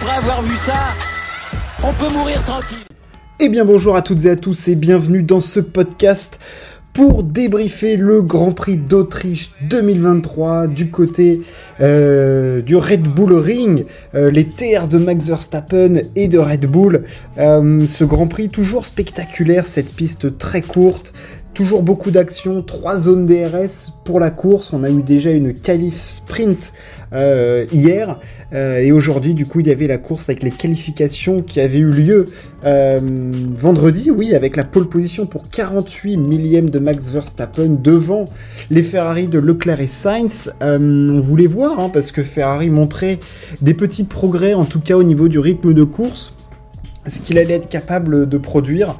après avoir vu ça, on peut mourir tranquille. Eh bien bonjour à toutes et à tous et bienvenue dans ce podcast pour débriefer le Grand Prix d'Autriche 2023 du côté euh, du Red Bull Ring, euh, les terres de Max Verstappen et de Red Bull. Euh, ce Grand Prix toujours spectaculaire, cette piste très courte, toujours beaucoup d'action, trois zones DRS pour la course. On a eu déjà une qualif sprint euh, hier. Euh, et aujourd'hui du coup il y avait la course avec les qualifications qui avaient eu lieu euh, vendredi, oui, avec la pole position pour 48 millièmes de Max Verstappen devant les Ferrari de Leclerc et Sainz. on voulait voir hein, parce que Ferrari montrait des petits progrès en tout cas au niveau du rythme de course. Ce qu'il allait être capable de produire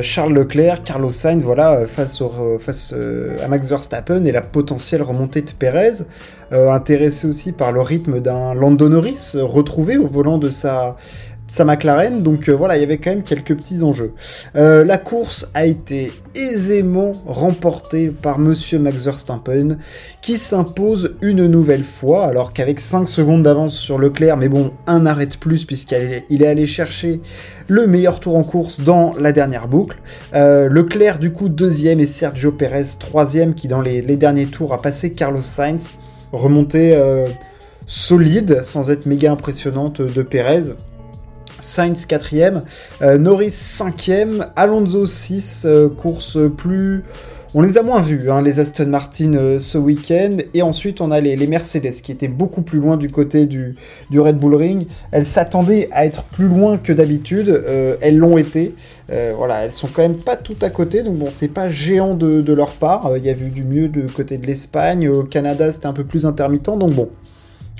Charles Leclerc, Carlos Sainz, voilà, face, à Max Verstappen et la potentielle remontée de Perez, intéressé aussi par le rythme d'un Lando Norris retrouvé au volant de sa sa McLaren. Donc euh, voilà, il y avait quand même quelques petits enjeux. Euh, la course a été aisément remportée par Monsieur Max Verstappen, qui s'impose une nouvelle fois, alors qu'avec 5 secondes d'avance sur Leclerc, mais bon, un arrêt de plus puisqu'il est allé chercher le meilleur tour en course dans la dernière boucle. Euh, Leclerc du coup deuxième et Sergio Perez troisième, qui dans les, derniers tours a passé Carlos Sainz, remontée solide, sans être méga impressionnante de Perez. Sainz 4ème, euh, Norris 5ème, Alonso 6, euh, course plus... On les a moins vus, hein, les Aston Martin euh, ce week-end, et ensuite on a les, Mercedes qui étaient beaucoup plus loin du côté du, Red Bull Ring. Elles s'attendaient à être plus loin que d'habitude, elles l'ont été. voilà, elles sont quand même pas tout à côté, donc bon, c'est pas géant de, leur part. Il y a vu du mieux de côté de l'Espagne, au Canada c'était un peu plus intermittent, donc bon,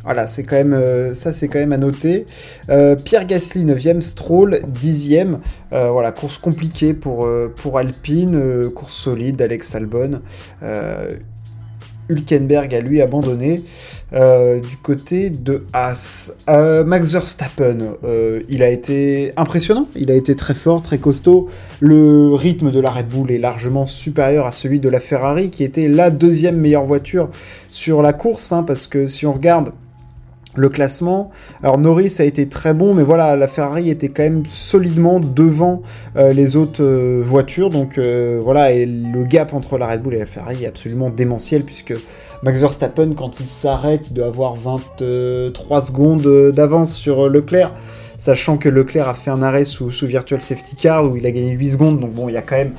voilà, c'est quand même euh, ça, c'est quand même à noter. Euh, Pierre Gasly 9e, Stroll 10e. Euh, voilà, course compliquée pour, Alpine, course solide d'Alex Albon. Hülkenberg a lui abandonné du côté de Haas. Max Verstappen, il a été impressionnant, il a été très fort, très costaud. Le rythme de la Red Bull est largement supérieur à celui de la Ferrari, qui était la deuxième meilleure voiture sur la course, hein, parce que si on regarde le classement. Alors Norris a été très bon, mais voilà, la Ferrari était quand même solidement devant euh, les autres euh, voitures. Donc euh, voilà, et le gap entre la Red Bull et la Ferrari est absolument démentiel puisque Max Verstappen, quand il s'arrête, il doit avoir 23 secondes d'avance sur Leclerc. Sachant que Leclerc a fait un arrêt sous, Virtual Safety Car où il a gagné 8 secondes. Donc bon, il y a quand même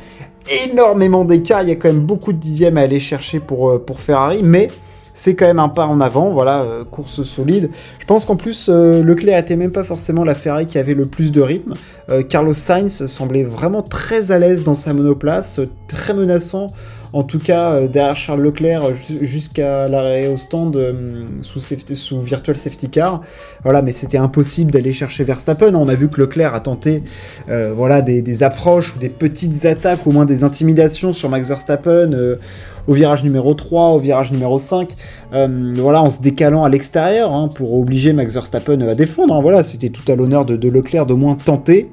énormément d'écart. Il y a quand même beaucoup de dixièmes à aller chercher pour Ferrari. Mais c'est quand même un pas en avant, voilà, euh, course solide. Je pense qu'en plus, euh, Leclerc était même pas forcément la Ferrari qui avait le plus de rythme. Euh, Carlos Sainz semblait vraiment très à l'aise dans sa monoplace, très menaçant en tout cas euh, derrière Charles Leclerc jusqu'à l'arrêt au stand euh, sous, Virtual Safety Car. Voilà, mais c'était impossible d'aller chercher Verstappen. On a vu que Leclerc a tenté euh, voilà, des, approches ou des petites attaques, au moins des intimidations sur Max Verstappen. au virage numéro 3, au virage numéro 5, voilà, en se décalant à l'extérieur hein, pour obliger Max Verstappen à défendre. Hein. voilà, c'était tout à l'honneur de, de Leclerc d'au moins tenter.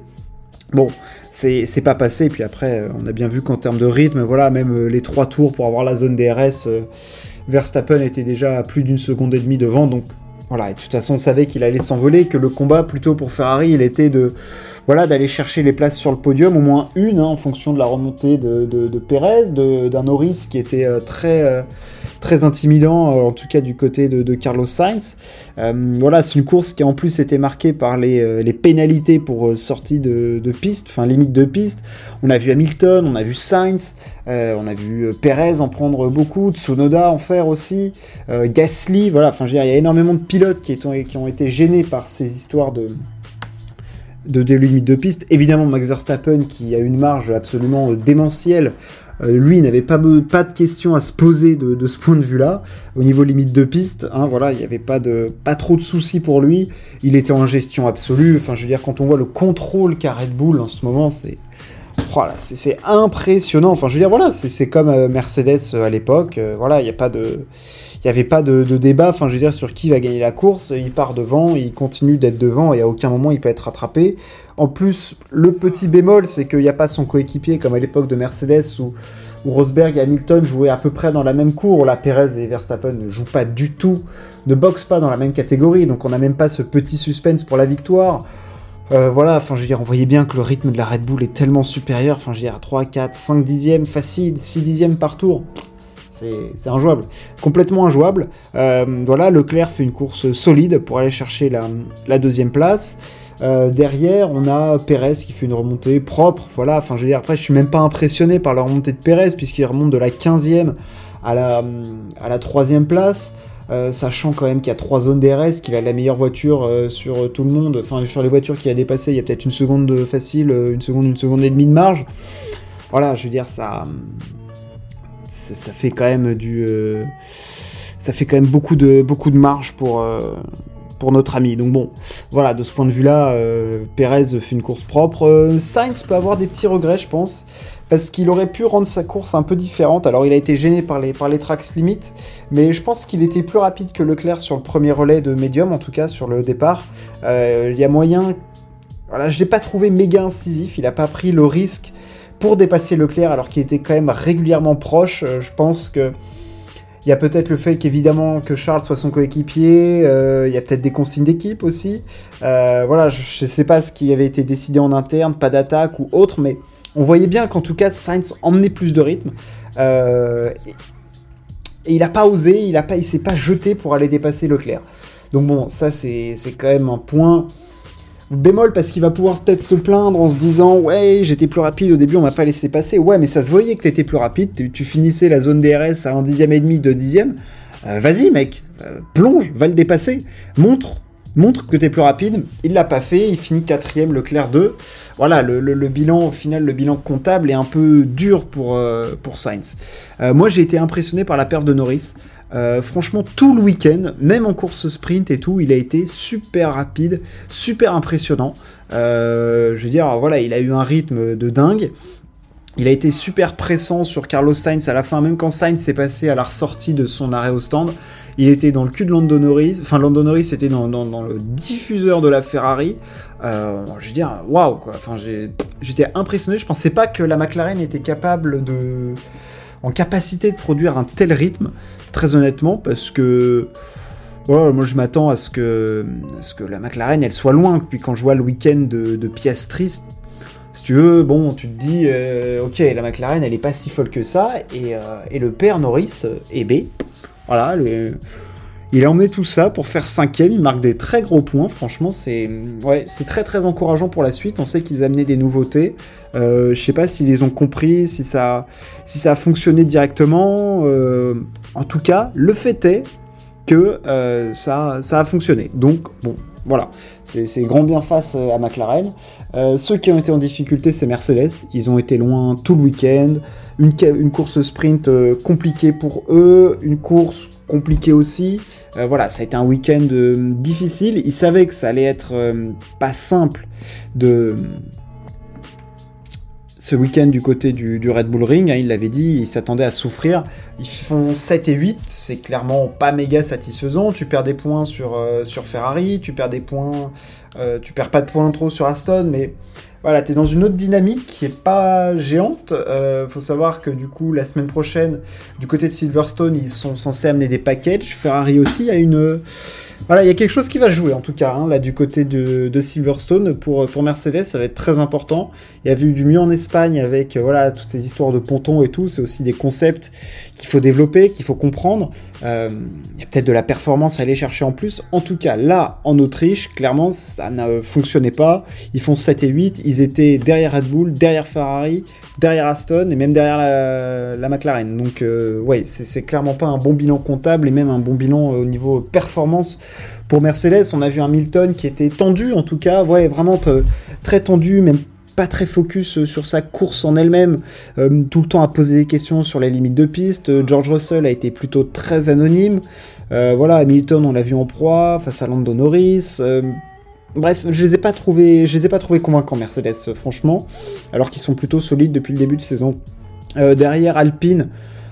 Bon, c'est pas passé. Et puis après, euh, on a bien vu qu'en termes de rythme, voilà, même euh, les trois tours pour avoir la zone DRS, euh, Verstappen était déjà à plus d'une seconde et demie devant. Donc voilà, et de toute façon, on savait qu'il allait s'envoler, que le combat plutôt pour Ferrari, il était de voilà d'aller chercher les places sur le podium, au moins une, hein, en fonction de la remontée de, de, Perez, d'un Norris qui était très très intimidant, euh, en tout cas du côté de, Carlos Sainz. Euh, voilà, c'est une course qui en plus était marquée par les, euh, pénalités pour sortie de, piste, enfin limite de piste. On a vu Hamilton, on a vu Sainz, on a vu Perez en prendre beaucoup, Tsunoda en faire aussi, Gasly, voilà, enfin il y a énormément de pilotes qui, qui ont été gênés par ces histoires de de limite de piste. Évidemment, Max Verstappen qui a une marge absolument démentielle lui n'avait pas, de questions à se poser de, ce point de vue-là. Au niveau limite de piste, hein, voilà, il n'y avait pas, de, pas trop de soucis pour lui. Il était en gestion absolue. Enfin, je veux dire, quand on voit le contrôle qu'a Red Bull en ce moment, c'est. Voilà, c'est impressionnant. Enfin, je veux dire, voilà, c'est comme euh, Mercedes euh, à l'époque. voilà, il n'y a pas de. N'y avait pas de, débat, enfin je dire, sur qui va gagner la course. Il part devant, il continue d'être devant et à aucun moment il peut être rattrapé. En plus, le petit bémol, c'est qu'il n'y a pas son coéquipier comme à l'époque de Mercedes où, Rosberg et Hamilton jouaient à peu près dans la même cour. Là, Perez et Verstappen ne jouent pas du tout, ne boxent pas dans la même catégorie, donc on n'a même pas ce petit suspense pour la victoire. Euh, voilà, enfin je veux dire, on voyait bien que le rythme de la Red Bull est tellement supérieur, enfin je veux dire, 3, 4, 5 dixièmes, facile, 6 dixièmes par tour, c'est injouable, complètement injouable. Euh, voilà, Leclerc fait une course solide pour aller chercher la, deuxième place. Euh, derrière, on a Perez qui fait une remontée propre. Voilà, enfin je veux dire, après je suis même pas impressionné par la remontée de Perez puisqu'il remonte de la 15e à la, à la 3e place. Euh, sachant quand même qu'il y a trois zones DRS, qu'il a la meilleure voiture sur tout le monde, enfin sur les voitures qu'il a dépassées, il y a peut-être une seconde facile, une seconde, une seconde et demie de marge. Voilà, je veux dire, ça, ça, fait quand même du, ça fait quand même beaucoup de, beaucoup de marge pour, pour notre ami. Donc bon, voilà, de ce point de vue-là, Perez fait une course propre. Sainz peut avoir des petits regrets, je pense parce qu'il aurait pu rendre sa course un peu différente. Alors il a été gêné par les, par les tracks limites, mais je pense qu'il était plus rapide que Leclerc sur le premier relais de médium, en tout cas sur le départ. Euh, il y a moyen... Voilà, je l'ai pas trouvé méga incisif, il n'a pas pris le risque pour dépasser Leclerc alors qu'il était quand même régulièrement proche. Euh, je pense que... Il y a peut-être le fait qu'évidemment que Charles soit son coéquipier, euh, il y a peut-être des consignes d'équipe aussi. voilà, je ne sais pas ce qui avait été décidé en interne, pas d'attaque ou autre, mais on voyait bien qu'en tout cas, Sainz emmenait plus de rythme. Euh, et, il n'a pas osé, il ne s'est pas jeté pour aller dépasser Leclerc. Donc bon, ça c'est quand même un point bémol parce qu'il va pouvoir peut-être se plaindre en se disant ouais j'étais plus rapide au début on m'a pas laissé passer ouais mais ça se voyait que tu étais plus rapide tu, finissais la zone DRS à un dixième et demi deux dixièmes euh, vas-y mec euh, plonge va le dépasser montre montre que tu es plus rapide. Il l'a pas fait, il finit quatrième, Leclerc 2. Voilà, le, bilan, au final, le bilan comptable est un peu dur pour, euh, pour Sainz. Moi, j'ai été impressionné par la perte de Norris. Euh, franchement, tout le week-end, même en course sprint et tout, il a été super rapide, super impressionnant. je veux dire, voilà, il a eu un rythme de dingue. Il a été super pressant sur Carlos Sainz à la fin, même quand Sainz s'est passé à la ressortie de son arrêt au stand. Il était dans le cul de Lando Norris. Enfin, Lando Norris était dans, le diffuseur de la Ferrari. Euh, je veux dire, waouh, quoi. Enfin, j'étais impressionné. Je pensais pas que la McLaren était capable de. En capacité de produire un tel rythme, très honnêtement, parce que. Voilà, moi je m'attends à ce que, la McLaren elle soit loin. Puis quand je vois le week-end de, de si tu veux, bon, tu te dis, euh, ok, la McLaren elle est pas si folle que ça, et, euh, le père Norris est B. Voilà, il a emmené tout ça pour faire cinquième. Il marque des très gros points. Franchement, c'est ouais, très très encourageant pour la suite. On sait qu'ils amenaient des nouveautés. Euh, je sais pas s'ils les ont compris, si ça, si ça a fonctionné directement. Euh, en tout cas, le fait est que euh, ça, ça a fonctionné. Donc bon, voilà, c'est grand bien face à McLaren. ceux qui ont été en difficulté, c'est Mercedes. Ils ont été loin tout le week-end une, course sprint euh, compliquée pour eux, une course compliquée aussi. Euh, voilà, ça a été un week-end euh, difficile. Ils savaient que ça allait être pas simple de ce week-end du côté du, Red Bull Ring, hein, il l'avait dit, ils s'attendaient à souffrir. Ils font 7 et 8, c'est clairement pas méga satisfaisant. Tu perds des points sur Ferrari, tu perds des points, tu perds pas de points trop sur Aston, mais voilà, tu es dans une autre dynamique qui est pas géante. Euh, faut savoir que du coup, la semaine prochaine, du côté de Silverstone, ils sont censés amener des packages. Ferrari aussi a une. Voilà, il y a quelque chose qui va jouer en tout cas, hein, là, du côté de, Silverstone. Pour, pour Mercedes, ça va être très important. Il y avait eu du mieux en Espagne avec voilà, toutes ces histoires de pontons et tout. C'est aussi des concepts qu'il faut développer, qu'il faut comprendre. Euh, il y a peut-être de la performance à aller chercher en plus. En tout cas, là, en Autriche, clairement, ça ne fonctionnait pas. Ils font 7 et 8. Ils étaient derrière Red Bull, derrière Ferrari, derrière Aston et même derrière la, McLaren. Donc, euh, ouais, c'est clairement pas un bon bilan comptable et même un bon bilan euh, au niveau performance. Pour Mercedes, on a vu un Milton qui était tendu, en tout cas, ouais, vraiment très tendu, même pas très focus euh, sur sa course en elle-même, euh, tout le temps à poser des questions sur les limites de piste. George Russell a été plutôt très anonyme. voilà, Hamilton, on l'a vu en proie face à Lando Norris. Bref, je les ai pas trouvés, je les ai pas trouvés convaincants Mercedes, franchement, alors qu'ils sont plutôt solides depuis le début de saison. derrière, Alpine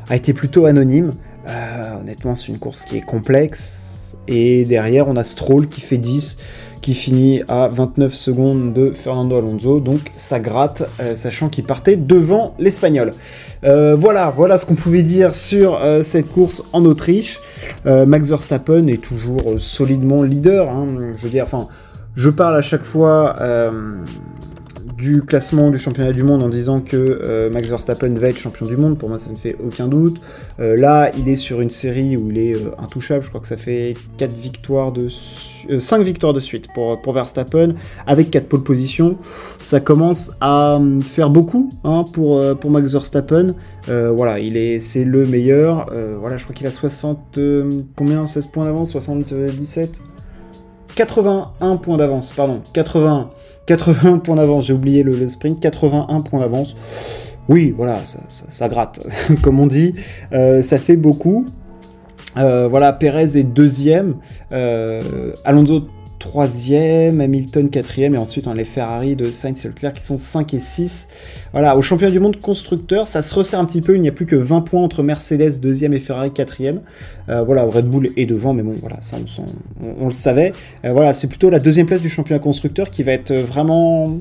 a été plutôt anonyme. honnêtement, c'est une course qui est complexe. Et derrière, on a Stroll qui fait 10, qui finit à 29 secondes de Fernando Alonso. Donc ça gratte, euh, sachant qu'il partait devant l'Espagnol. Euh, voilà, voilà ce qu'on pouvait dire sur cette course en Autriche. Max Verstappen est toujours solidement leader. Hein. je veux dire, enfin, je parle à chaque fois du classement du championnat du monde en disant que euh, Max Verstappen va être champion du monde. Pour moi, ça ne fait aucun doute. Euh, là, il est sur une série où il est euh, intouchable. Je crois que ça fait 4 victoires de 5 victoires de suite pour, pour Verstappen avec 4 pole positions. Ça commence à faire beaucoup hein, pour, pour Max Verstappen. voilà, il est, c'est le meilleur. voilà, je crois qu'il a 60 combien? 16 points d'avance, 77 81 points d'avance, pardon, 81. 81 points d'avance, j'ai oublié le, sprint, 81 points d'avance. Oui, voilà, ça, gratte, comme on dit. Euh, ça fait beaucoup. Euh, voilà, Perez est deuxième. Euh, Alonso troisième, Hamilton quatrième, et ensuite on a les Ferrari de Sainz et Leclerc qui sont 5 et 6. Voilà, au championnat du monde constructeur, ça se resserre un petit peu, il n'y a plus que 20 points entre Mercedes deuxième et Ferrari quatrième. Euh, voilà, Red Bull est devant, mais bon, voilà, ça on, le savait. Euh, voilà, c'est plutôt la deuxième place du championnat constructeur qui va être vraiment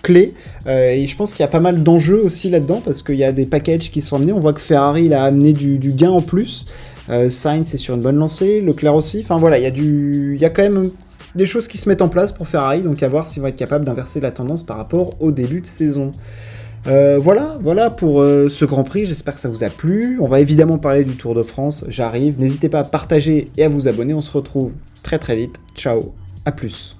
clé. Euh, et je pense qu'il y a pas mal d'enjeux aussi là-dedans parce qu'il y a des packages qui sont amenés. On voit que Ferrari il a amené du, gain en plus. Sainz est sur une bonne lancée, Leclerc aussi. Enfin voilà, il y a du, il y a quand même des choses qui se mettent en place pour Ferrari, donc à voir s'ils vont être capables d'inverser la tendance par rapport au début de saison. Euh, voilà, voilà pour euh, ce Grand Prix. J'espère que ça vous a plu. On va évidemment parler du Tour de France. J'arrive. N'hésitez pas à partager et à vous abonner. On se retrouve très très vite. Ciao, à plus.